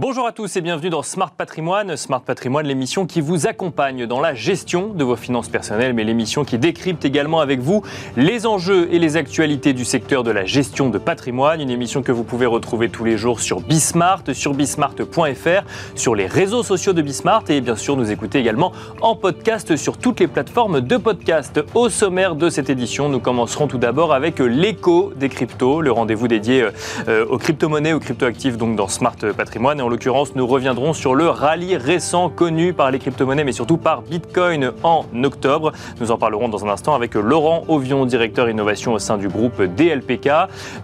Bonjour à tous et bienvenue dans Smart Patrimoine. Smart Patrimoine, l'émission qui vous accompagne dans la gestion de vos finances personnelles, mais l'émission qui décrypte également avec vous les enjeux et les actualités du secteur de la gestion de patrimoine. Une émission que vous pouvez retrouver tous les jours sur Bismart, sur bismart.fr, sur les réseaux sociaux de Bismart et bien sûr nous écouter également en podcast sur toutes les plateformes de podcast. Au sommaire de cette édition, nous commencerons tout d'abord avec l'écho des cryptos, le rendez-vous dédié euh, aux crypto-monnaies, aux crypto-actifs donc dans Smart Patrimoine l'occurrence, nous reviendrons sur le rallye récent connu par les crypto-monnaies, mais surtout par Bitcoin en octobre. Nous en parlerons dans un instant avec Laurent Ovion, directeur innovation au sein du groupe DLPK.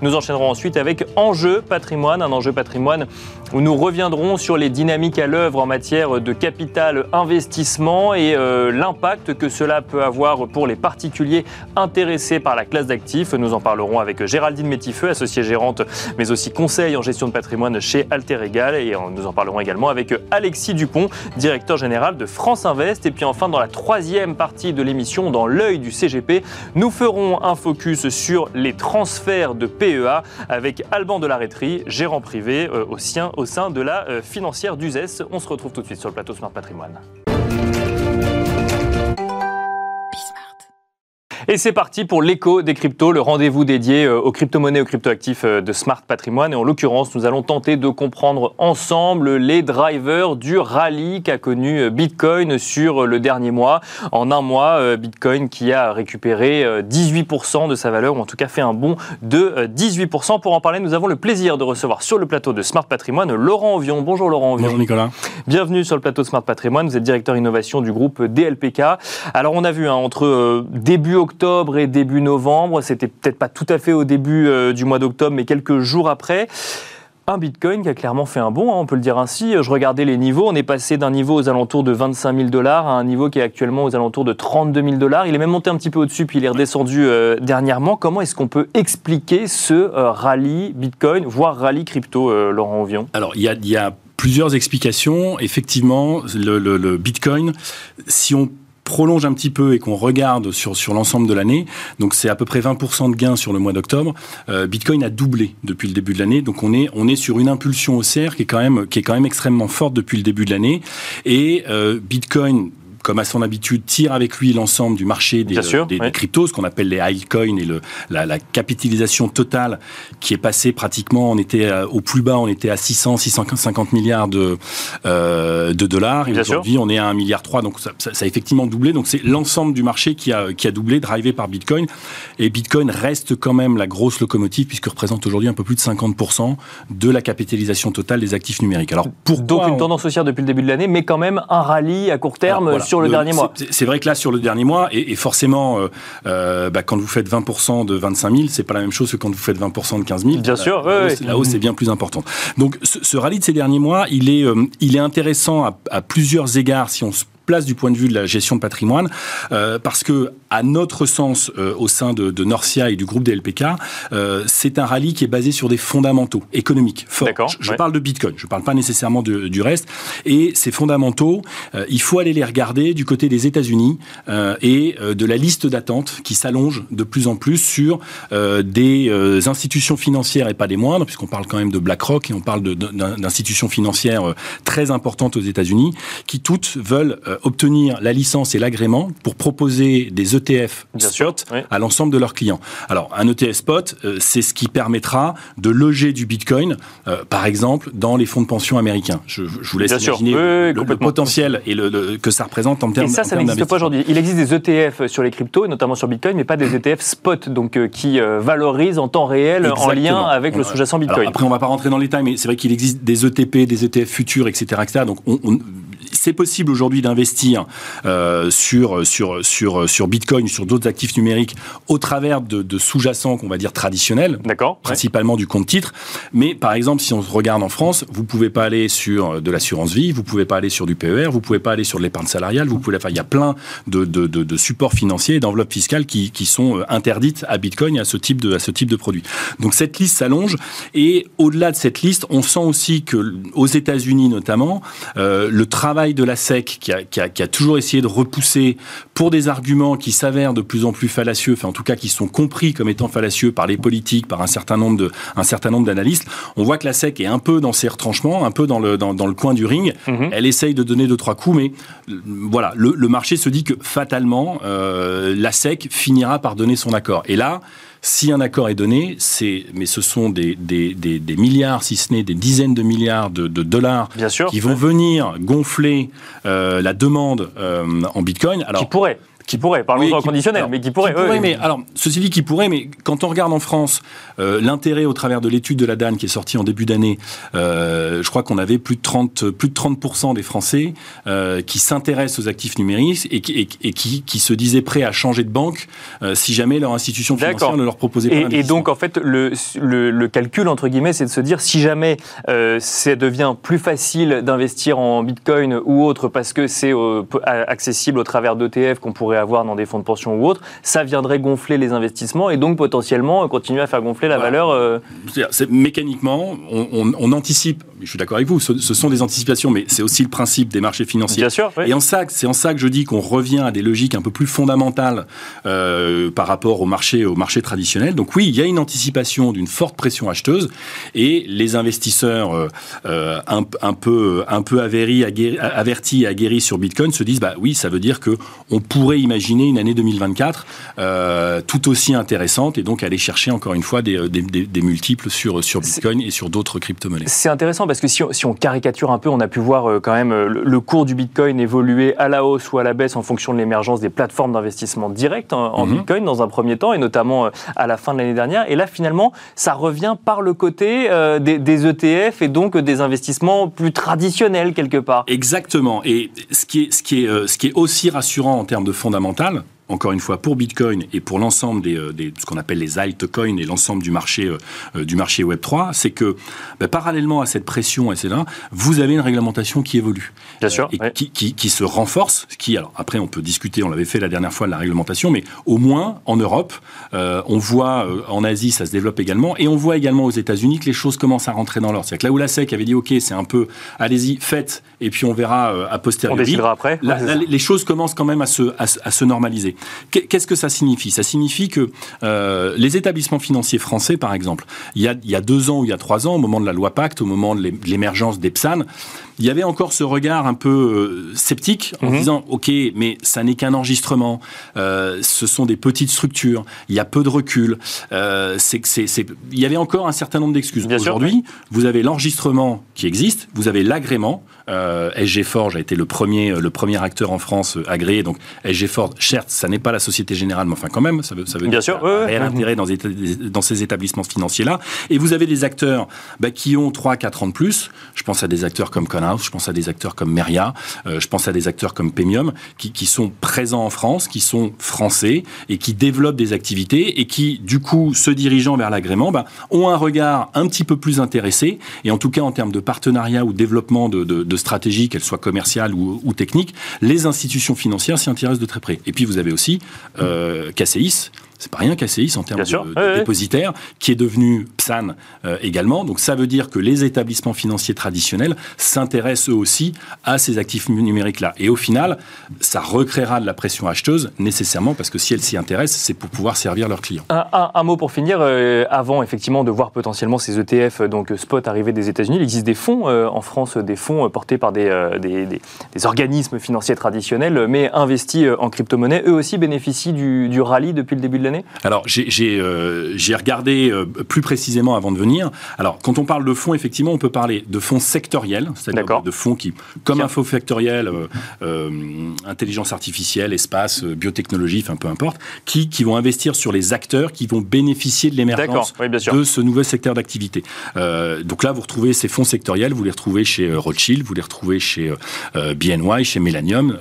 Nous enchaînerons ensuite avec Enjeu patrimoine, un enjeu patrimoine où nous reviendrons sur les dynamiques à l'œuvre en matière de capital investissement et euh, l'impact que cela peut avoir pour les particuliers intéressés par la classe d'actifs. Nous en parlerons avec Géraldine Métifeux, associée gérante, mais aussi conseil en gestion de patrimoine chez Alter Egal et nous en parlerons également avec Alexis Dupont, directeur général de France Invest. Et puis enfin, dans la troisième partie de l'émission, dans l'œil du CGP, nous ferons un focus sur les transferts de PEA avec Alban de la gérant privé euh, au, au, sein de la euh, financière d'USES. On se retrouve tout de suite sur le plateau Smart Patrimoine. Et c'est parti pour l'écho des cryptos, le rendez-vous dédié euh, aux crypto-monnaies, aux crypto-actifs euh, de Smart Patrimoine. Et en l'occurrence, nous allons tenter de comprendre ensemble les drivers du rallye qu'a connu euh, Bitcoin sur le dernier mois. En un mois, Bitcoin qui a récupéré 18% de sa valeur, ou en tout cas fait un bond de 18%. Pour en parler, nous avons le plaisir de recevoir sur le plateau de Smart Patrimoine Laurent Ovion. Bonjour Laurent Ovion. Bonjour Nicolas. Bienvenue sur le plateau de Smart Patrimoine. Vous êtes directeur innovation du groupe DLPK. Alors on a vu hein, entre début octobre octobre et début novembre. C'était peut-être pas tout à fait au début euh, du mois d'octobre, mais quelques jours après. Un Bitcoin qui a clairement fait un bond, hein, on peut le dire ainsi. Je regardais les niveaux, on est passé d'un niveau aux alentours de 25 000 dollars à un niveau qui est actuellement aux alentours de 32 000 dollars. Il est même monté un petit peu au-dessus, puis il est redescendu euh, dernièrement. Comment est-ce qu'on peut expliquer ce euh, rallye Bitcoin, voire rallye crypto, Laurent Ovion? Alors, il y a, plusieurs explications. Effectivement, le, le Bitcoin, si on prolonge un petit peu et qu'on regarde sur, sur l'ensemble de l'année, donc c'est à peu près 20% de gains sur le mois d'octobre, euh, Bitcoin a doublé depuis le début de l'année. Donc on est, on est sur une impulsion haussière qui est quand même, qui est quand même extrêmement forte depuis le début de l'année. Et euh, Bitcoin comme à son habitude, tire avec lui l'ensemble du marché des, des, cryptos, ce qu'on appelle les altcoins et le, la, la, capitalisation totale qui est passée pratiquement, on était au plus bas, on était à 600, 650 milliards de, euh, de dollars. Et aujourd'hui, on est à 1,3 milliard, donc ça, ça, ça, a effectivement doublé. Donc c'est l'ensemble du marché qui a, qui a doublé, drivé par Bitcoin. Et Bitcoin reste quand même la grosse locomotive puisque représente aujourd'hui un peu plus de 50% de la capitalisation totale des actifs numériques. Alors pour Donc une tendance haussière depuis le début de l'année, mais quand même un rallye à court terme sur le, dernier mois. C'est vrai que là, sur le dernier mois, et, forcément, euh, euh, bah, quand vous faites 20% de 25 000, c'est pas la même chose que quand vous faites 20% de 15 000. Bien sûr, la, hausse est bien plus importante. Donc, ce, rallye de ces derniers mois, il est, euh, il est intéressant à, à plusieurs égards si on se place du point de vue de la gestion de patrimoine, euh, parce que à notre sens, euh, au sein de, de, Norcia et du groupe DLPK, euh, c'est un rallye qui est basé sur des fondamentaux économiques forts. Je, je parle de Bitcoin, je ne parle pas nécessairement de, du reste. Et ces fondamentaux, euh, il faut aller les regarder du côté des États-Unis euh, et de la liste d'attente qui s'allonge de plus en plus sur des institutions financières et pas des moindres, puisqu'on parle quand même de BlackRock et on parle d'institutions financières très importantes aux États-Unis, qui toutes veulent euh, obtenir la licence et l'agrément pour proposer des ETF spot à l'ensemble de leurs clients. Alors, un ETF spot, euh, c'est ce qui permettra de loger du Bitcoin, euh, par exemple, dans les fonds de pension américains. Je, vous laisse imaginer le, potentiel et le, que ça représente en termes Et ça, ça n'existe pas aujourd'hui. Il existe des ETF sur les cryptos, notamment sur Bitcoin, mais pas des ETF spot, donc qui valorisent en temps réel en lien avec le sous-jacent Bitcoin. après, on ne va pas rentrer dans les détails, mais c'est vrai qu'il existe des ETP, des ETF futurs, etc. etc. donc, on, on c'est possible aujourd'hui d'investir euh, sur, sur, sur, sur Bitcoin, sur d'autres actifs numériques, au travers de, de sous-jacents qu'on va dire traditionnels, principalement du compte titre. Mais par exemple, si on regarde en France, vous pouvez pas aller sur de l'assurance vie, vous pouvez pas aller sur du PER, vous pouvez pas aller sur de l'épargne salariale, vous pouvez, enfin, il y a plein de, de, de, de supports financiers et d'enveloppes fiscales qui, qui sont euh, interdites à Bitcoin et à ce type de, à ce type de produit. Donc cette liste s'allonge et au-delà de cette liste, on sent aussi que aux États-Unis notamment, euh, le travail de la SEC qui a, qui, a, qui a, toujours essayé de repousser pour des arguments qui s'avèrent de plus en plus fallacieux, enfin en tout cas qui sont compris comme étant fallacieux par les politiques, par un certain nombre de, un certain nombre d'analystes. On voit que la SEC est un peu dans ses retranchements, un peu dans le, dans, dans le coin du ring. Mm-hmm. Elle essaye de donner deux trois coups, mais euh, voilà, le, le marché se dit que fatalement, euh, la SEC finira par donner son accord. Et là, si un accord est donné, c'est, mais ce sont des, des, des, des, milliards, si ce n'est des dizaines de milliards de, de dollars sûr, qui vont venir gonfler euh, la demande euh, en Bitcoin. Alors, qui pourrait qui pourrait, parlons oui, en conditionnel, alors, mais qui pourrait. Qui pourrait oui, mais alors, ceci dit, qui pourrait, mais quand on regarde en France euh, l'intérêt au travers de l'étude de la DAN qui est sortie en début d'année, euh, je crois qu'on avait plus de 30, plus de 30 des Français euh, qui s'intéressent aux actifs numériques et, et, et qui, qui, se disaient prêts à changer de banque si jamais leur institution financière ne leur proposait pas. Et, et donc, en fait, le, le, le calcul entre guillemets, c'est de se dire si jamais ça devient plus facile d'investir en Bitcoin ou autre parce que c'est accessible au travers d'ETF qu'on pourrait avoir dans des fonds de pension ou autres, ça viendrait gonfler les investissements et donc potentiellement continuer à faire gonfler la voilà. valeur. Euh... C'est, mécaniquement, on, on, on, anticipe. Je suis d'accord avec vous. Ce, ce, sont des anticipations, mais c'est aussi le principe des marchés financiers. Bien sûr. Oui. Et en ça, c'est en ça que je dis qu'on revient à des logiques un peu plus fondamentales euh, par rapport au marché, au marché traditionnel. Donc oui, il y a une anticipation d'une forte pression acheteuse et les investisseurs euh, euh un, un, peu, un peu avéris, aguerris, avertis et aguerris sur Bitcoin se disent bah oui, ça veut dire que on pourrait imaginer une année 2024 euh, tout aussi intéressante et donc aller chercher encore une fois des, des, des, des multiples sur, sur Bitcoin et sur d'autres crypto-monnaies. C'est intéressant parce que si on, si on, caricature un peu, on a pu voir euh, quand même euh, le, le, cours du Bitcoin évoluer à la hausse ou à la baisse en fonction de l'émergence des plateformes d'investissement direct en, en mm -hmm. Bitcoin dans un premier temps et notamment euh, à la fin de l'année dernière. Et là, finalement, ça revient par le côté euh, des, des, ETF et donc des investissements plus traditionnels quelque part. Exactement. Et ce qui est, ce qui est, euh, ce qui est aussi rassurant en termes de fondamentaux, fondamentale encore une fois, pour Bitcoin et pour l'ensemble des, euh, des, ce qu'on appelle les altcoins et l'ensemble du marché, euh, du marché Web3, c'est que bah, parallèlement à cette pression, etc., vous avez une réglementation qui évolue. Bien sûr. Et oui. qui, qui, qui, se renforce, qui, alors après, on peut discuter, on l'avait fait la dernière fois de la réglementation, mais au moins, en Europe, euh, on voit, euh, en Asie, ça se développe également, et on voit également aux États-Unis que les choses commencent à rentrer dans l'ordre. C'est-à-dire que là où la SEC avait dit, OK, c'est un peu, allez-y, faites, et puis on verra euh, a posteriori. On décidera après. Là, là, les choses commencent quand même à se, à, à se normaliser. Qu'est-ce que ça signifie? Ça signifie que euh, les établissements financiers français, par exemple, il y, a, il y, a, deux ans ou il y a trois ans, au moment de la loi Pacte, au moment de l'émergence des PSAN, il y avait encore ce regard un peu euh, sceptique en -hmm. disant ok mais ça n'est qu'un enregistrement euh, ce sont des petites structures il y a peu de recul euh, c'est c'est il y avait encore un certain nombre d'excuses aujourd'hui vous avez l'enregistrement qui existe vous avez l'agrément SG Forge a été le premier, le premier acteur en France agréé. Donc SG Forge, certes, ça n'est pas la Société Générale, mais enfin quand même, ça veut, ça veut Bien dire sûr, ouais, réel ouais. intérêt dans, dans, ces établissements financiers-là. Et vous avez des acteurs bah, qui ont 3-4 ans de plus. Je pense à des acteurs comme Je pense à des acteurs comme Meria, euh, je pense à des acteurs comme Pemium, qui, sont présents en France, qui sont français et qui développent des activités et qui, du coup, se dirigeant vers l'agrément, bah, ont un regard un petit peu plus intéressé. Et en tout cas, en termes de partenariat ou développement de, de, de stratégie, qu'elle soit commerciale ou, ou, technique, les institutions financières s'y intéressent de très près. Et puis vous avez aussi euh, c'est pas rien KCIS en termes de, de oui, dépositaire, oui. qui est devenu PSAN euh, également. Donc ça veut dire que les établissements financiers traditionnels s'intéressent eux aussi à ces actifs numériques-là. Et au final, ça recréera de la pression acheteuse nécessairement parce que si elles s'y intéressent, c'est pour pouvoir servir leurs clients. Un, un, un mot pour finir. Euh, avant effectivement de voir potentiellement ces ETF, donc spot arriver des États-Unis, il existe des fonds euh, en France, des fonds portés par des, euh, des, des, des, organismes financiers traditionnels, mais investis euh, en crypto-monnaie. Eux aussi bénéficient du, du rallye depuis le début de l'année alors, j'ai euh, regardé euh, plus précisément avant de venir. Alors, quand on parle de fonds, effectivement, on peut parler de fonds sectoriels, c'est-à-dire de fonds qui, comme Tiens. info factoriel, euh, intelligence artificielle, espace, biotechnologie, enfin peu importe, qui, qui vont investir sur les acteurs qui vont bénéficier de l'émergence oui, de ce nouvel secteur d'activité. Donc là, vous retrouvez ces fonds sectoriels, vous les retrouvez chez Rothschild, vous les retrouvez chez BNY, chez Millennium,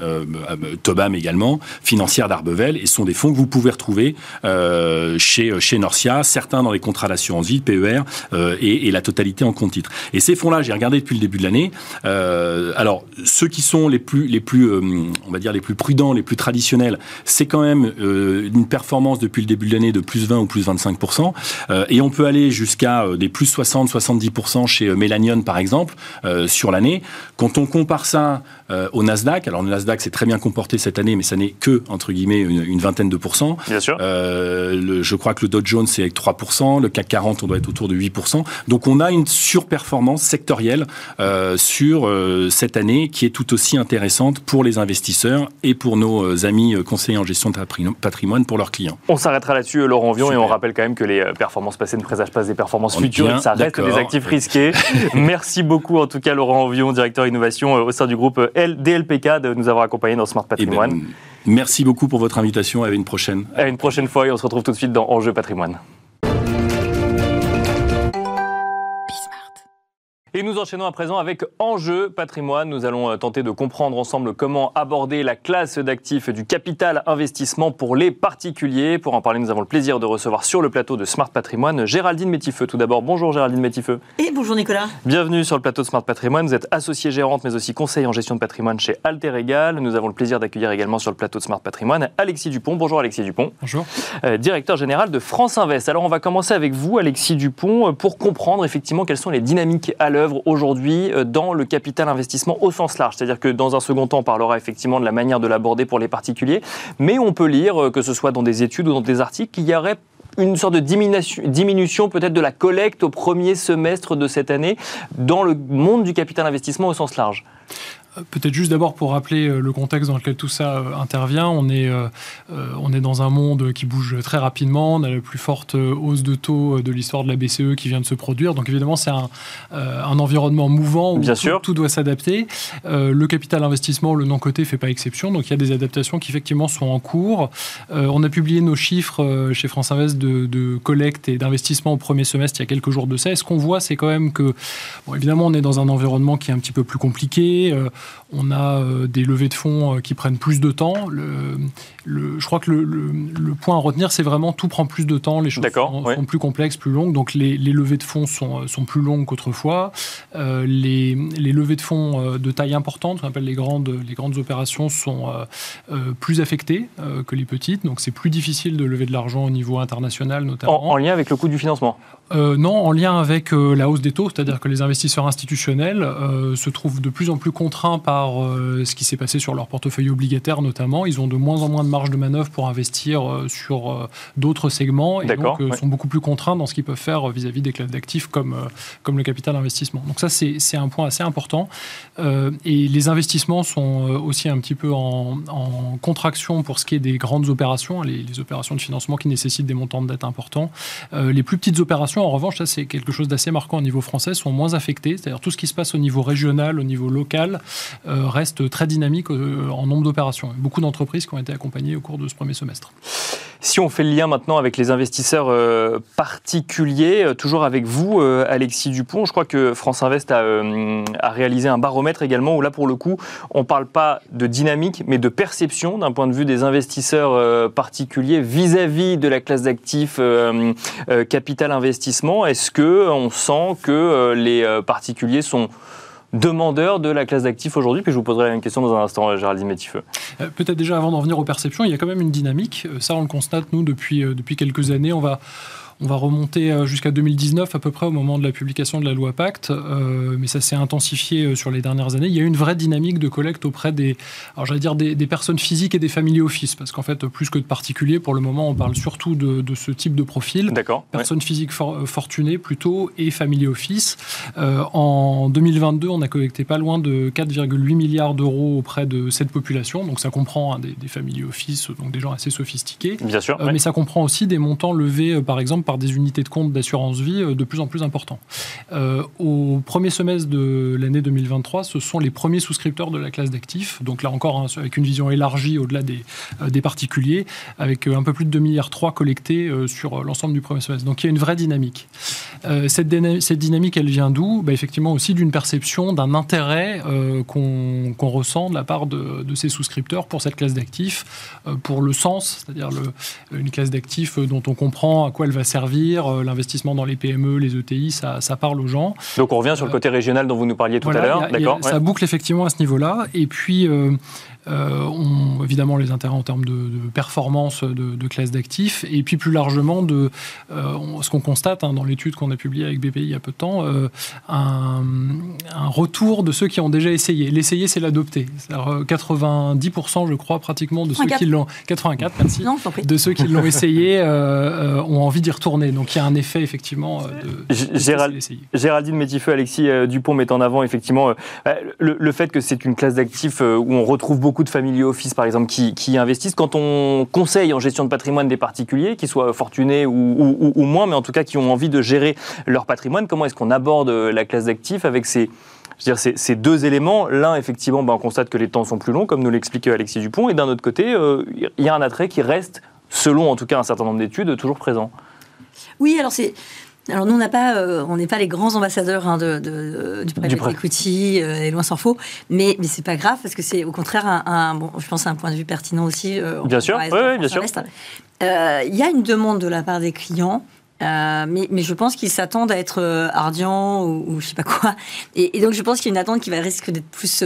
Tobam également, financière d'Arbevel, et ce sont des fonds que vous pouvez retrouver chez, chez Norcia, certains dans les contrats d'assurance vie, PER, et, et, la totalité en compte titre. Et ces fonds-là, j'ai regardé depuis le début de l'année. alors, ceux qui sont les plus, les plus on va dire, les plus prudents, les plus traditionnels, c'est quand même une performance depuis le début de l'année de plus 20 ou plus 25%. et on peut aller jusqu'à des plus 60-70% chez Mélanion, par exemple, sur l'année. Quand on compare ça euh, au Nasdaq, alors le Nasdaq s'est très bien comporté cette année, mais ça n'est que, entre guillemets, une, vingtaine de pourcents. Bien sûr. Euh, je crois que le Dow Jones, c'est avec 3%, le CAC 40, on doit être autour de 8%. Donc on a une surperformance sectorielle euh, sur cette année qui est tout aussi intéressante pour les investisseurs et pour nos amis conseillers en gestion de patrimoine pour leurs clients. On s'arrêtera là-dessus, Laurent Vion, et on rappelle quand même que les performances passées ne présagent pas des performances futures, ça reste des actifs risqués. Merci beaucoup en tout cas Laurent Vion, directeur innovation au sein du groupe DLPK de nous avoir accompagnés dans Smart eh ben, Patrimoine. Merci beaucoup pour votre invitation. À une prochaine. À une prochaine fois et on se retrouve tout de suite dans Enjeu Patrimoine. Et nous enchaînons à présent avec Enjeu patrimoine. Nous allons euh, tenter de comprendre ensemble comment aborder la classe d'actifs du capital investissement pour les particuliers. Pour en parler, nous avons le plaisir de recevoir sur le plateau de Smart Patrimoine Géraldine Métifeux. Tout d'abord, bonjour Géraldine Métifeux. Et bonjour Nicolas. Bienvenue sur le plateau de Smart Patrimoine. Vous êtes associée gérante mais aussi conseiller en gestion de patrimoine chez Alter Egal. Nous avons le plaisir d'accueillir également sur le plateau de Smart Patrimoine Alexis Dupont. Bonjour Alexis Dupont. Bonjour. Euh, directeur général de France Invest. Alors on va commencer avec vous Alexis Dupont euh, pour comprendre effectivement quelles sont les dynamiques à aujourd'hui euh, dans le capital investissement au sens large. C'est-à-dire que dans un second temps, on parlera effectivement de la manière de l'aborder pour les particuliers, mais on peut lire, euh, que ce soit dans des études ou dans des articles, qu'il y aurait une sorte de diminution, diminution peut-être de la collecte au premier semestre de cette année dans le monde du capital investissement au sens large. Peut-être juste d'abord pour rappeler euh, le contexte dans lequel tout ça euh, intervient. On est, euh, on est dans un monde qui bouge très rapidement. On a la plus forte hausse de taux de l'histoire de la BCE qui vient de se produire. Donc évidemment, c'est un, un, environnement mouvant où Bien tout, sûr. tout, doit s'adapter. le capital investissement, le non-coté, ne fait pas exception. Donc il y a des adaptations qui effectivement sont en cours. on a publié nos chiffres chez France Invest de, de collecte et d'investissement au premier semestre il y a quelques jours de ça. Et ce qu'on voit, c'est quand même que, bon, évidemment, on est dans un environnement qui est un petit peu plus compliqué. On a euh, des levées de fonds euh, qui prennent plus de temps. Le, je crois que le, point à retenir, c'est vraiment tout prend plus de temps, les choses sont, plus complexes, plus longues. Donc les, levées de fonds sont, euh, sont plus longues qu'autrefois. les, levées de fonds de taille importante, on appelle les grandes, les grandes opérations, sont plus affectées que les petites. Donc c'est plus difficile de lever de l'argent au niveau international, notamment. en lien avec le coût du financement euh, non, en lien avec euh, la hausse des taux, c'est-à-dire que les investisseurs institutionnels euh, se trouvent de plus en plus contraints par ce qui s'est passé sur leur portefeuille obligataire notamment. Ils ont de moins en moins de marge de manœuvre pour investir sur d'autres segments et donc sont beaucoup plus contraints dans ce qu'ils peuvent faire vis-à-vis des classes d'actifs comme, comme le capital investissement. Donc ça, c'est un point assez important. et les investissements sont aussi un petit peu en, contraction pour ce qui est des grandes opérations, les, les, opérations de financement qui nécessitent des montants de dette importants. les plus petites opérations en revanche, ça c'est quelque chose d'assez marquant au niveau français, sont moins affectés. C'est-à-dire tout ce qui se passe au niveau régional, au niveau local, euh, reste très dynamique euh, en nombre d'opérations. Beaucoup d'entreprises qui ont été accompagnées au cours de ce premier semestre. Si on fait le lien maintenant avec les investisseurs euh, particuliers, toujours avec vous, Alexis Dupont, je crois que France Invest a, réalisé un baromètre également où là, pour le coup, on ne parle pas de dynamique, mais de perception d'un point de vue des investisseurs particuliers vis-à-vis de la classe d'actifs capital investissement. Est-ce que on sent que euh, les euh, particuliers sont demandeurs de la classe d'actifs aujourd'hui Puis je vous poserai la même question dans un instant, euh, Géraldine Métifeux. Peut-être déjà avant d'en venir aux perceptions, il y a quand même une dynamique. Ça, on le constate, nous, depuis, depuis quelques années. On va on va remonter euh, jusqu'à 2019 à peu près au moment de la publication de la loi Pacte, euh, mais ça s'est intensifié euh, sur les dernières années. Il y a une vraie dynamique de collecte auprès des, alors j'allais dire des, personnes physiques et des familles office, parce qu'en fait, plus que de particuliers, pour le moment, on parle surtout de, ce type de profil. D'accord. Personnes physiques fortunées plutôt et family office. en 2022, on a collecté pas loin de 4,8 milliards d'euros auprès de cette population, donc ça comprend hein, des, des family office, donc des gens assez sophistiqués. Bien sûr. Mais ça comprend aussi des montants levés, par exemple, par des unités de compte d'assurance vie de plus en plus importants. au premier semestre de l'année 2023, ce sont les premiers souscripteurs de la classe d'actifs, donc là encore hein, avec une vision élargie au-delà des, des particuliers, avec un peu plus de 2 milliards 3 collectés sur l'ensemble du premier semestre. Donc il y a une vraie dynamique. cette, cette, dynamique, elle vient d'où? Bah, Effectivement aussi d'une perception, d'un intérêt qu'on ressent de la part de, de ces souscripteurs pour cette classe d'actifs, pour le sens, c'est-à-dire une classe d'actifs dont on comprend à quoi elle va servir, euh, l'investissement dans les PME, les ETI, ça, parle aux gens. Donc on revient sur le côté régional dont vous nous parliez tout à l'heure. D'accord? Ça boucle effectivement à ce niveau-là. Et puis, euh, euh, on, évidemment les intérêts en termes de, performance de, classe d'actifs, et puis plus largement de euh, ce qu'on constate hein, dans l'étude qu'on a publiée avec BPI il y a peu de temps, euh, un, retour de ceux qui ont déjà essayé. L'essayer, c'est l'adopter. 90%, je crois, pratiquement de ceux qui l'ont 84, merci, de ceux qui l'ont essayé ont envie d'y retourner. Donc il y a un effet effectivement de, Géraldine Métifeux, Alexis Dupont met en avant effectivement le, le fait que c'est une classe d'actifs où on retrouve beaucoup de family office, par exemple, qui, investissent. Quand on conseille en gestion de patrimoine des particuliers, qu'ils soient fortunés ou, moins, mais en tout cas qui ont envie de gérer leur patrimoine, comment est-ce qu'on aborde la classe d'actifs avec ces, je dire, ces, deux éléments? L'un, effectivement, ben, on constate que les temps sont plus longs, comme nous l'explique Alexis Dupont, et d'un autre côté, euh, il y a un attrait qui reste, selon en tout cas un certain nombre d'études, toujours présent. Oui, alors c'est alors nous, on n'a pas, euh, on n'est pas les grands ambassadeurs hein, de, du private equity, euh, et loin s'en faut, mais mais c'est pas grave parce que c'est au contraire un, bon, je pense un point de vue pertinent aussi. Euh, bien sûr, oui, bien sûr. Il y a une demande de la part des clients. Mais, mais, je pense qu'ils s'attendent à être ardients ou, ou, je sais pas quoi. Et, et donc je pense qu'il y a une attente qui va risque d'être plus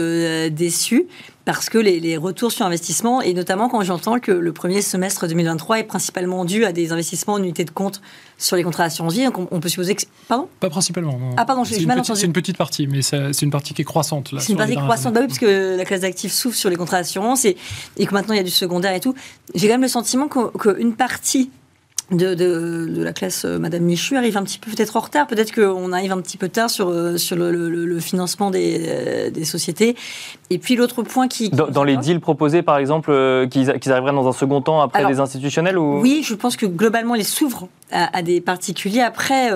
déçue parce que les, retours sur investissement, et notamment quand j'entends que le premier semestre 2023 est principalement dû à des investissements en unité de compte sur les contrats d'assurance vie, donc on, peut supposer que... Pardon? Pas principalement, non. Ah pardon, j'ai mal entendu. C'est une petite partie, mais c'est une partie qui est croissante. C'est une partie croissante, bah oui, parce que la classe d'actifs souffre sur les contrats d'assurance et, et, que maintenant il y a du secondaire et tout. J'ai quand même le sentiment qu'une partie de, de, la classe euh, Madame Michu arrive un petit peu peut-être en retard. Peut-être qu'on arrive un petit peu tard sur, euh, sur le, financement des, euh, des, sociétés. Et puis l'autre point qui... Dans, les deals proposés, par exemple, qu'ils arriveraient dans un second temps après des institutionnels ou... Oui, je pense que globalement, ils s'ouvrent à, des particuliers après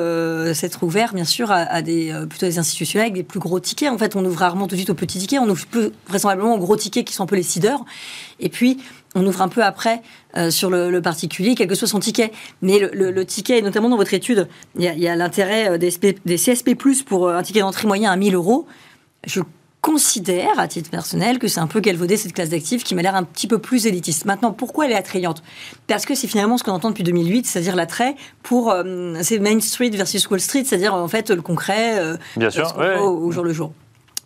s'être ouverts, bien sûr, à, des, plutôt des institutionnels avec des plus gros tickets. En fait, on ouvre rarement tout de suite aux petits tickets. On ouvre plus vraisemblablement aux gros tickets qui sont un peu les seeders. Et puis, on ouvre un peu après euh, sur le, particulier, quel que soit son ticket. Mais le, ticket, notamment dans votre étude, il y a, l'intérêt euh, des, des, CSP, pour euh, un ticket d'entrée moyen à 1000 euros. Je considère, à titre personnel, que c'est un peu galvaudé cette classe d'actifs qui m'a l'air un petit peu plus élitiste. Maintenant, pourquoi elle est attrayante? Parce que c'est finalement ce qu'on entend depuis 2008, c'est-à-dire l'attrait pour. c'est Main Street versus Wall Street, c'est-à-dire en fait le concret Bien sûr, au, jour le jour.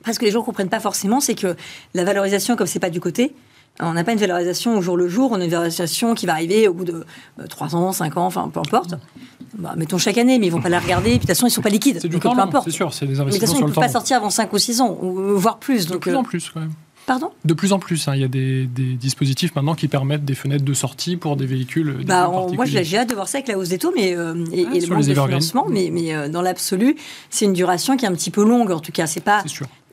Parce que les gens ne comprennent pas forcément, c'est que la valorisation, comme c'est pas du côté, on n'a pas une valorisation au jour le jour, on a une valorisation qui va arriver au bout de 3 euh, ans, 5 ans, enfin peu importe. Bah, mettons chaque année, mais ils vont pas la regarder. Puis de toute façon, ils sont pas liquides. C'est du temps c'est sûr. C'est des investissements. Mais de toute façon, ils ne peuvent pas sortir avant 5 ou 6 ans, ou voire plus. De plus en plus, quand même. Pardon? De plus en plus, hein. il y a des, dispositifs maintenant qui permettent des fenêtres de sortie pour des véhicules. Bah, moi, j'ai hâte de voir ça avec la hausse des taux, mais euh, et, ah, le manque de financement, mais, mais euh, dans l'absolu, c'est une duration qui est un petit peu longue. En tout cas, c'est pas.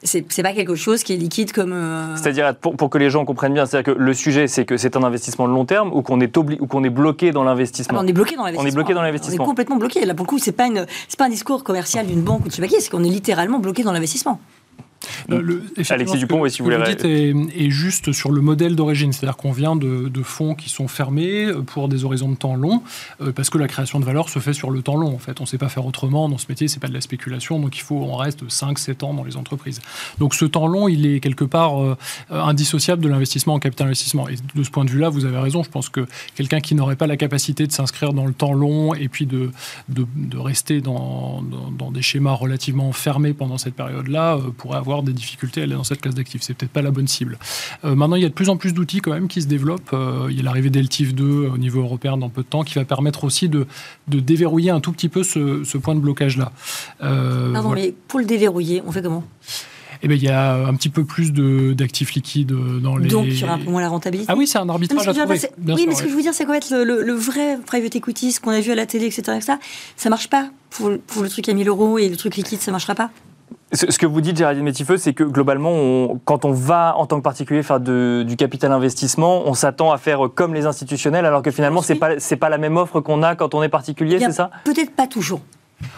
C'est c'est pas quelque chose qui est liquide comme. Euh, c'est-à-dire, pour, que les gens comprennent bien, c'est-à-dire que le sujet, c'est que c'est un investissement de long terme ou qu'on est, ou qu'on est bloqué dans l'investissement? Ah, On est bloqué dans l'investissement. On est bloqué dans l'investissement. On est complètement bloqué. Là, pour le coup, c'est pas, une, pas un discours commercial d'une banque ou de je sais pas qui, c'est qu'on est littéralement bloqué dans l'investissement. Le, Alexis Dupont, si vous voulez. dites est, juste sur le modèle d'origine, c'est-à-dire qu'on vient de, fonds qui sont fermés pour des horizons de temps longs, euh, parce que la création de valeur se fait sur le temps long. En fait, on ne sait pas faire autrement dans ce métier, c'est pas de la spéculation, donc il faut, on reste 5-7 ans dans les entreprises. Donc ce temps long, il est quelque part euh, indissociable de l'investissement en capital investissement. Et de ce point de vue-là, vous avez raison. Je pense que quelqu'un qui n'aurait pas la capacité de s'inscrire dans le temps long et puis de, de, rester dans, dans, des schémas relativement fermés pendant cette période-là euh, pourrait avoir des difficultés à aller dans cette classe d'actifs. C'est peut-être pas la bonne cible. Euh, maintenant, il y a de plus en plus d'outils quand même qui se développent. Euh, il y a l'arrivée d'LTIF 2 au niveau européen dans peu de temps qui va permettre aussi de, de déverrouiller un tout petit peu ce, ce point de blocage-là. Euh, Pardon, mais pour le déverrouiller, on fait comment? Eh bien, il y a un petit peu plus d'actifs liquides dans les. Donc, il y aura un peu moins la rentabilité? Ah oui, c'est un arbitrage à trouver. oui, mais ce que je veux dire, c'est qu'en fait, le, le, vrai private equity, ce qu'on a vu à la télé, etc., etc., ça marche pas pour, pour le truc à 1000 euros et le truc liquide, ça marchera pas. Ce que vous dites, Géraldine Métifeux, c'est que globalement, quand on va en tant que particulier faire du capital investissement, on s'attend à faire comme les institutionnels, alors que finalement, ce n'est pas, pas la même offre qu'on a quand on est particulier, c'est ça? Peut-être pas toujours.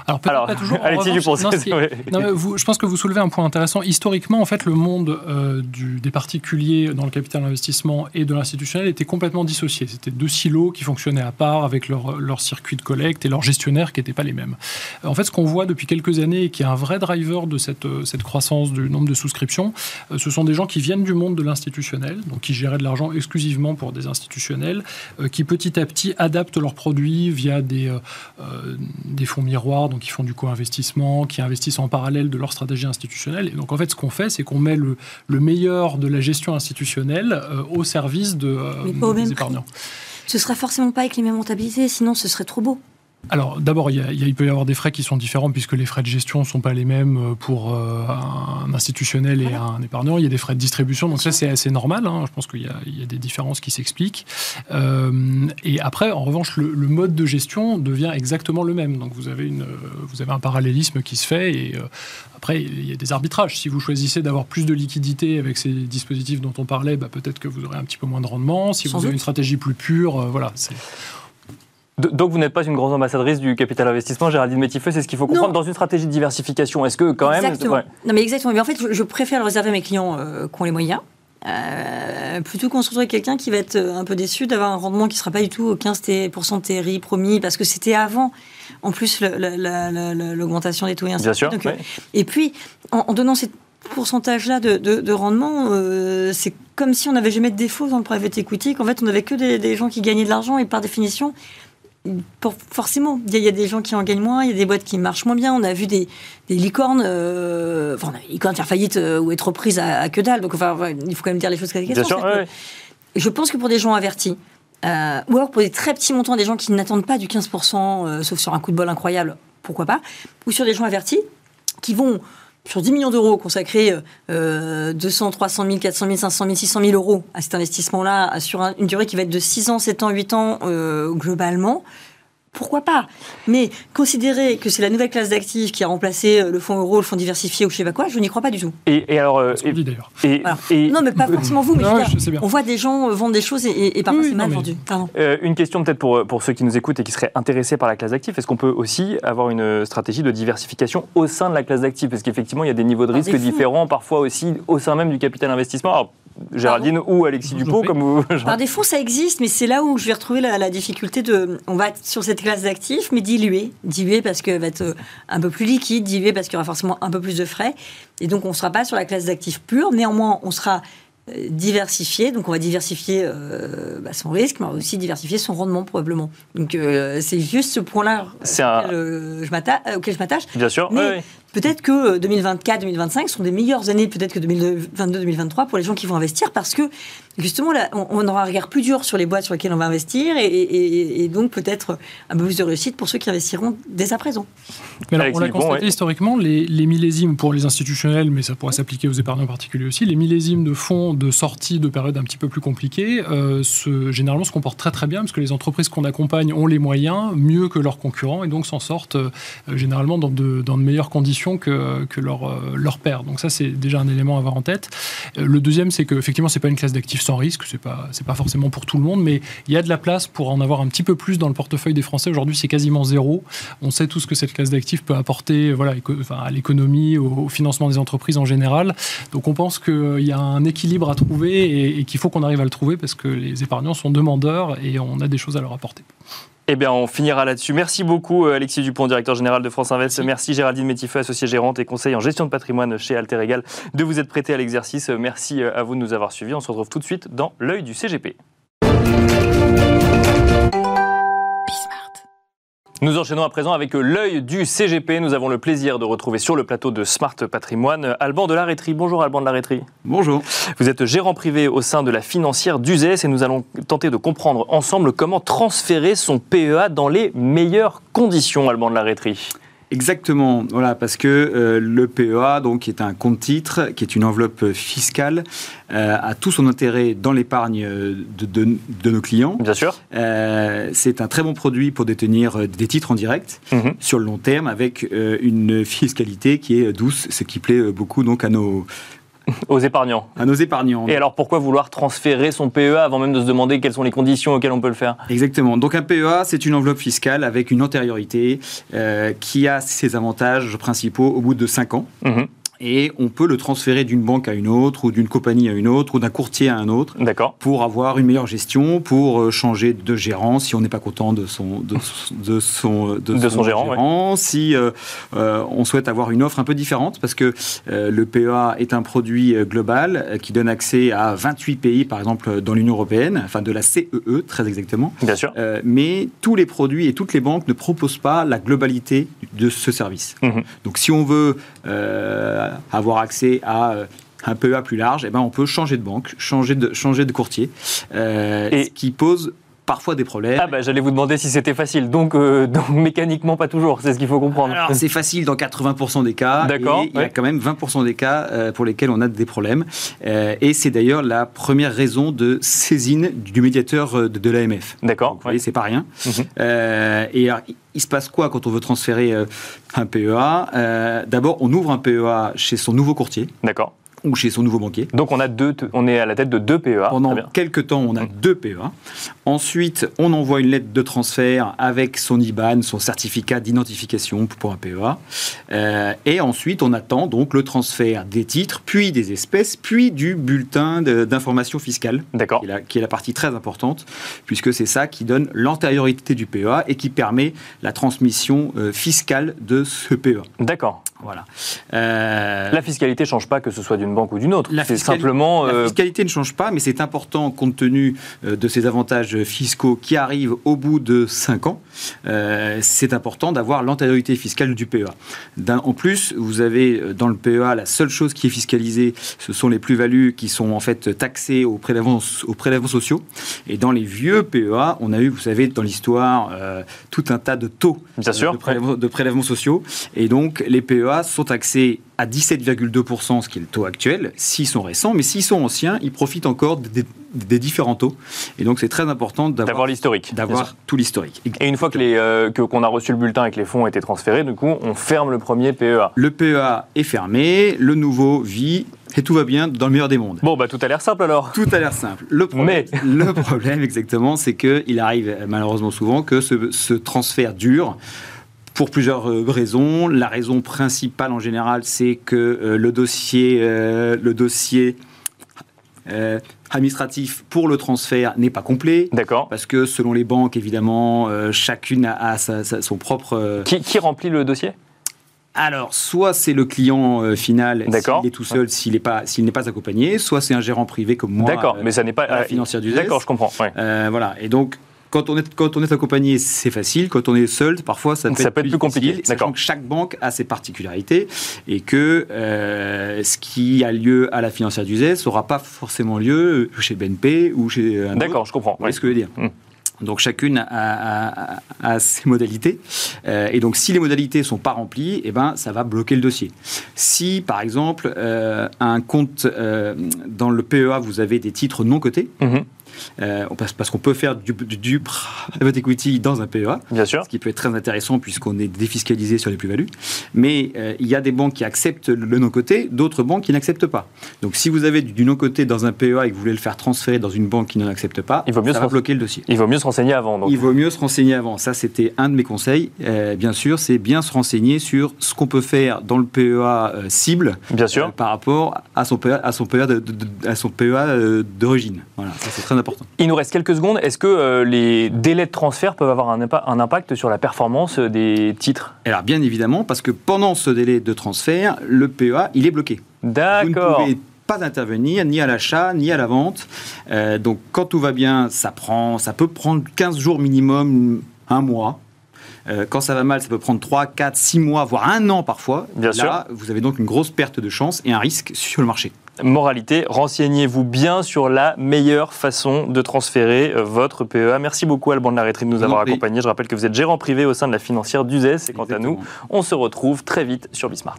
Alors, pas toujours. Alexis Dupont, je pense que vous soulevez un point intéressant. Historiquement, en fait, le monde euh, du, des particuliers dans le capital investissement et de l'institutionnel était complètement dissocié. C'était deux silos qui fonctionnaient à part avec leur, leur circuit de collecte et leurs gestionnaires qui n'étaient pas les mêmes. En fait, ce qu'on voit depuis quelques années et qui est un vrai driver de cette, euh, cette croissance du nombre de souscriptions, euh, ce sont des gens qui viennent du monde de l'institutionnel, donc qui géraient de l'argent exclusivement pour des institutionnels, qui petit à petit adaptent leurs produits via des, des fonds miroirs donc qui font du co-investissement, qui investissent en parallèle de leur stratégie institutionnelle. Et donc en fait, ce qu'on fait, c'est qu'on met le, meilleur de la gestion institutionnelle euh, au service de, euh, des épargnants. Ce sera forcément pas avec les mêmes rentabilités, sinon ce serait trop beau. Alors d'abord, il, peut y avoir des frais qui sont différents puisque les frais de gestion ne sont pas les mêmes euh, pour euh, un institutionnel et un épargnant. Il y a des frais de distribution, donc ça c'est assez normal. Hein. Je pense qu'il y, a des différences qui s'expliquent. Euh, et après, en revanche, le, mode de gestion devient exactement le même. Donc vous avez, une, vous avez un parallélisme qui se fait et après il y a des arbitrages. Si vous choisissez d'avoir plus de liquidité avec ces dispositifs dont on parlait, bah, peut-être que vous aurez un petit peu moins de rendement. Si vous avez une stratégie plus pure, voilà. Donc vous n'êtes pas une grande ambassadrice du capital investissement, Géraldine Métifeux, c'est ce qu'il faut comprendre dans une stratégie de diversification. Est-ce que quand même... Non mais exactement, mais en fait je, préfère le réserver à mes clients euh, qui ont les moyens. Euh, plutôt qu'on se retrouve avec quelqu'un qui va être euh, un peu déçu d'avoir un rendement qui ne sera pas du tout 15% de TRI promis, parce que c'était avant, en plus, l'augmentation des taux et ainsi Bien sûr, Et puis, en, donnant ces pourcentage-là de, rendement, c'est comme si on n'avait jamais de défaut dans le private equity, qu'en fait on n'avait que des, des, gens qui gagnaient de l'argent et par définition, forcément, il y, a des gens qui en gagnent moins, il y a des boîtes qui marchent moins bien. On a vu des, licornes, euh, enfin, des licornes faire faillite euh, ou être reprises à, que dalle. Donc, enfin, il faut quand même dire les choses sûr, Je pense que pour des gens avertis, euh, ou alors pour des très petits montants, des gens qui n'attendent pas du 15%, sauf sur un coup de bol incroyable, pourquoi pas, ou sur des gens avertis qui vont sur 10 millions d'euros, consacrer 200, 300 000, 400 000, 500 000, 600 000 euros à cet investissement-là, sur une durée qui va être de 6 ans, 7 ans, 8 ans euh, globalement, pourquoi pas? Mais considérer que c'est la nouvelle classe d'actifs qui a remplacé euh, le fonds euro, le fonds diversifié ou je sais pas quoi, je n'y crois pas du tout. Et, alors, euh, et, d'ailleurs. Non, mais pas forcément vous, mais on voit des gens vendre des choses et, parfois c'est mal vendu. une question peut-être pour, pour ceux qui nous écoutent et qui seraient intéressés par la classe d'actifs. Est-ce qu'on peut aussi avoir une stratégie de diversification au sein de la classe d'actifs? Parce qu'effectivement, il y a des niveaux de risque différents, parfois aussi au sein même du capital investissement. Géraldine ou Alexis Dupont, comme vous. Par défaut, ça existe, mais c'est là où je vais retrouver la, difficulté de. On va être sur cette classe d'actifs, mais diluée. Diluée parce qu'elle va être euh, un peu plus liquide, diluée parce qu'il y aura forcément un peu plus de frais. Et donc, on ne sera pas sur la classe d'actifs pure. Néanmoins, on sera euh, diversifié. Donc, on va diversifier euh, bah, son risque, mais aussi diversifier son rendement, probablement. Donc, c'est juste ce point-là auquel, je m'attache. Bien sûr. Mais peut-être que 2024-2025 sont des meilleures années, peut-être que 2022-2023 pour les gens qui vont investir, parce que justement, là, on, aura un regard plus dur sur les boîtes sur lesquelles on va investir et, donc peut-être un peu plus de réussite pour ceux qui investiront dès à présent. Mais alors, on l'a constaté historiquement, les, millésimes pour les institutionnels, mais ça pourrait s'appliquer aux épargnants particuliers aussi, les millésimes de fonds de sortie de périodes un petit peu plus compliquées, euh, généralement se comportent très très bien parce que les entreprises qu'on accompagne ont les moyens mieux que leurs concurrents et donc s'en sortent euh, généralement dans de, dans de, meilleures conditions que, euh, leur père. Donc ça, c'est déjà un élément à avoir en tête. le deuxième, c'est qu'effectivement, ce n'est pas une classe d'actifs sans risque. C'est pas c'est pas forcément pour tout le monde, mais il y a de la place pour en avoir un petit peu plus dans le portefeuille des Français. Aujourd'hui, c'est quasiment zéro. On sait tout ce que cette classe d'actifs peut apporter, voilà, à l'économie, au, financement des entreprises en général. Donc, on pense qu'il y a un équilibre à trouver et qu'il faut qu'on arrive à le trouver parce que les épargnants sont demandeurs et on a des choses à leur apporter. Eh bien, on finira là-dessus. Merci beaucoup, euh, Alexis Dupont, directeur général de France Invest. Merci, Géraldine Métifeux, associée gérante et conseil en gestion de patrimoine chez Alter Egal, de vous être prêté à l'exercice. Merci euh, à vous de nous avoir suivis. On se retrouve tout de suite dans l'œil du CGP. Nous enchaînons à présent avec l'œil du CGP. Nous avons le plaisir de retrouver sur le plateau de Smart Patrimoine Alban de la Rétrie. Bonjour Alban de la Rétrie. Bonjour. Vous êtes gérant privé au sein de la financière d'UZES et nous allons tenter de comprendre ensemble comment transférer son PEA dans les meilleures conditions, Alban de la Rétrie. Exactement, voilà, parce que euh, le PEA, donc, qui est un compte titre, qui est une enveloppe fiscale, euh, a tout son intérêt dans l'épargne de, de- de nos clients. Bien sûr. Euh, c'est un très bon produit pour détenir euh, des titres en direct Mhm. sur le long terme avec euh, une fiscalité qui est douce, ce qui plaît euh, beaucoup donc à nos, Aux épargnants. à nos épargnants. Et alors pourquoi vouloir transférer son PEA avant même de se demander quelles sont les conditions auxquelles on peut le faire? Exactement. Donc un PEA, c'est une enveloppe fiscale avec une antériorité euh, qui a ses avantages principaux au bout de 5 ans. Mhm. Et on peut le transférer d'une banque à une autre, ou d'une compagnie à une autre, ou d'un courtier à un autre, D'accord. pour avoir une meilleure gestion, pour euh, changer de gérant si on n'est pas content de son, de, de son, De son gérant, si euh, euh, on souhaite avoir une offre un peu différente, parce que euh, le PEA est un produit global qui donne accès à 28 pays, par exemple, dans l'Union européenne, enfin de la CEE, très exactement. Bien sûr. Mais tous les produits et toutes les banques ne proposent pas la globalité de ce service. Mhm. Donc si on veut avoir accès à euh, un PEA plus large, eh ben, on peut changer de banque, changer de, changer de courtier, euh, Et- ce qui pose parfois des problèmes. Ah bah j'allais vous demander si c'était facile. Donc, euh, donc mécaniquement pas toujours. C'est ce qu'il faut comprendre. Alors, c'est facile dans 80% des cas. D'accord, et Il y a quand même 20% des cas euh, pour lesquels on a des problèmes. Euh, et c'est d'ailleurs la première raison de saisine du médiateur de, de l'AMF. D'accord. Vous voyez, c'est pas rien. Mhm. Euh, et alors, il- il se passe quoi quand on veut transférer euh, un PEA Euh, D'abord, on ouvre un PEA chez son nouveau courtier D'accord. Ou chez son nouveau banquier. Donc on a deux, on est à la tête de deux PEA. Pendant quelques temps, on a deux PEA. Ensuite, on envoie une lettre de transfert avec son IBAN, son certificat d'identification pour un PEA. Euh, et ensuite, on attend donc le transfert des titres, puis des espèces, puis du bulletin d'information fiscale, D'accord. qui est, la, qui est la partie très importante, puisque c'est ça qui donne l'antériorité du PEA et qui permet la transmission euh, fiscale de ce PEA. D'accord. Voilà. Euh, La fiscalité change pas que ce soit d'une banque ou d'une autre. C'est simplement. La euh, fiscalité ne change pas, mais c'est important compte tenu euh, de ces avantages fiscaux qui arrivent au bout de 5 ans. euh, c'est important d'avoir l'antériorité fiscale du PEA. En plus, vous avez dans le PEA la seule chose qui est fiscalisée, ce sont les plus-values qui sont en fait taxées aux prélèvements, aux prélèvements sociaux. Et dans les vieux PEA, on a eu, vous savez, dans l'histoire, euh, tout un tas de taux Bien euh, sûr, de, prélèvements, de prélèvements sociaux. Et donc, les PEA sont taxés à 17,2%, ce qui est le taux actuel, s'ils sont récents. Mais s'ils sont anciens, ils profitent encore des, des différents taux. Et donc, c'est très important D'avoir l'historique. d'avoir tout l'historique. Et une fois que les, euh, que- qu'on a reçu le bulletin et que les fonds ont été transférés, du coup, on ferme le premier PEA. Le PEA est fermé, le nouveau vit, et tout va bien dans le meilleur des mondes. Bon, bah tout a l'air simple alors. Tout a l'air simple. Le problème, Mais- le problème exactement, c'est qu'il arrive euh, malheureusement souvent que ce, ce transfert dure pour plusieurs euh, raisons. La raison principale en général, c'est que euh, le dossier, euh, le dossier euh, administratif pour le transfert n'est pas complet. D'accord. Parce que selon les banques, évidemment, euh, chacune a, a sa- sa- son propre. euh, Qui, qui remplit le dossier? Alors, soit c'est le client final, s'il est tout seul, s'il n'est pas, s'il n'est pas accompagné, soit c'est un gérant privé comme moi. D'accord, mais ça n'est pas. financière du D'accord, je comprends. ouais. Voilà. Et donc, quand on est, quand on est accompagné, c'est facile. Quand on est seul, parfois, ça peut, Ça peut être plus compliqué, sachant que chaque banque a ses particularités et que euh, ce qui a lieu à la financière du ZES n'aura pas forcément lieu chez BNP ou chez un autre. D'accord, je comprends. Vous voyez ce que je veux dire Mm. donc chacune a, a- a- a ses modalités. Euh, et donc si les modalités sont pas remplies, eh ben, ça va bloquer le dossier. Si par exemple euh, un compte euh, dans le PEA, vous avez des titres non cotés, Mhm, euh, parce, parce qu'on peut faire du, du, du private equity dans un PEA, Bien sûr. ce qui peut être très intéressant puisqu'on est défiscalisé sur les plus-values. Mais euh, il y a des banques qui acceptent le non-coté, d'autres banques qui n'acceptent pas. Donc si vous avez du, du non-coté dans un PEA et que vous voulez le faire transférer dans une banque qui n'en accepte pas, Il vaut mieux ça va bloquer le dossier. Il vaut mieux se renseigner avant. Donc. Il vaut mieux se renseigner avant. Ça, c'était un de mes conseils. Euh, bien sûr, c'est bien se renseigner sur ce qu'on peut faire dans le PEA cible Bien sûr. par rapport à son PEA, à son PEA de- de- de- à son PEA euh, d'origine. Voilà, c'est très important. Il nous reste quelques secondes. Est-ce que euh, les délais de transfert peuvent avoir un, impa- un impact sur la performance euh, des titres? Alors bien évidemment, parce que pendant ce délai de transfert, le PEA, il est bloqué. Vous ne D'accord. pouvez pas intervenir ni à l'achat ni à la vente. Euh, donc quand tout va bien, ça prend, ça peut prendre 15 jours minimum, un mois. Euh, quand ça va mal, ça peut prendre 3, 4, 6 mois, voire un an parfois. Bien Là, sûr. vous avez donc une grosse perte de chance et un risque sur le marché. Moralité, renseignez-vous bien sur la meilleure façon de transférer euh, votre PEA. Merci beaucoup Alban de la Rétrie de nous avoir accompagnés. Je rappelle que vous êtes gérant privé au sein de la financière d'Uzès et quant à nous, on se retrouve très vite sur Bismart.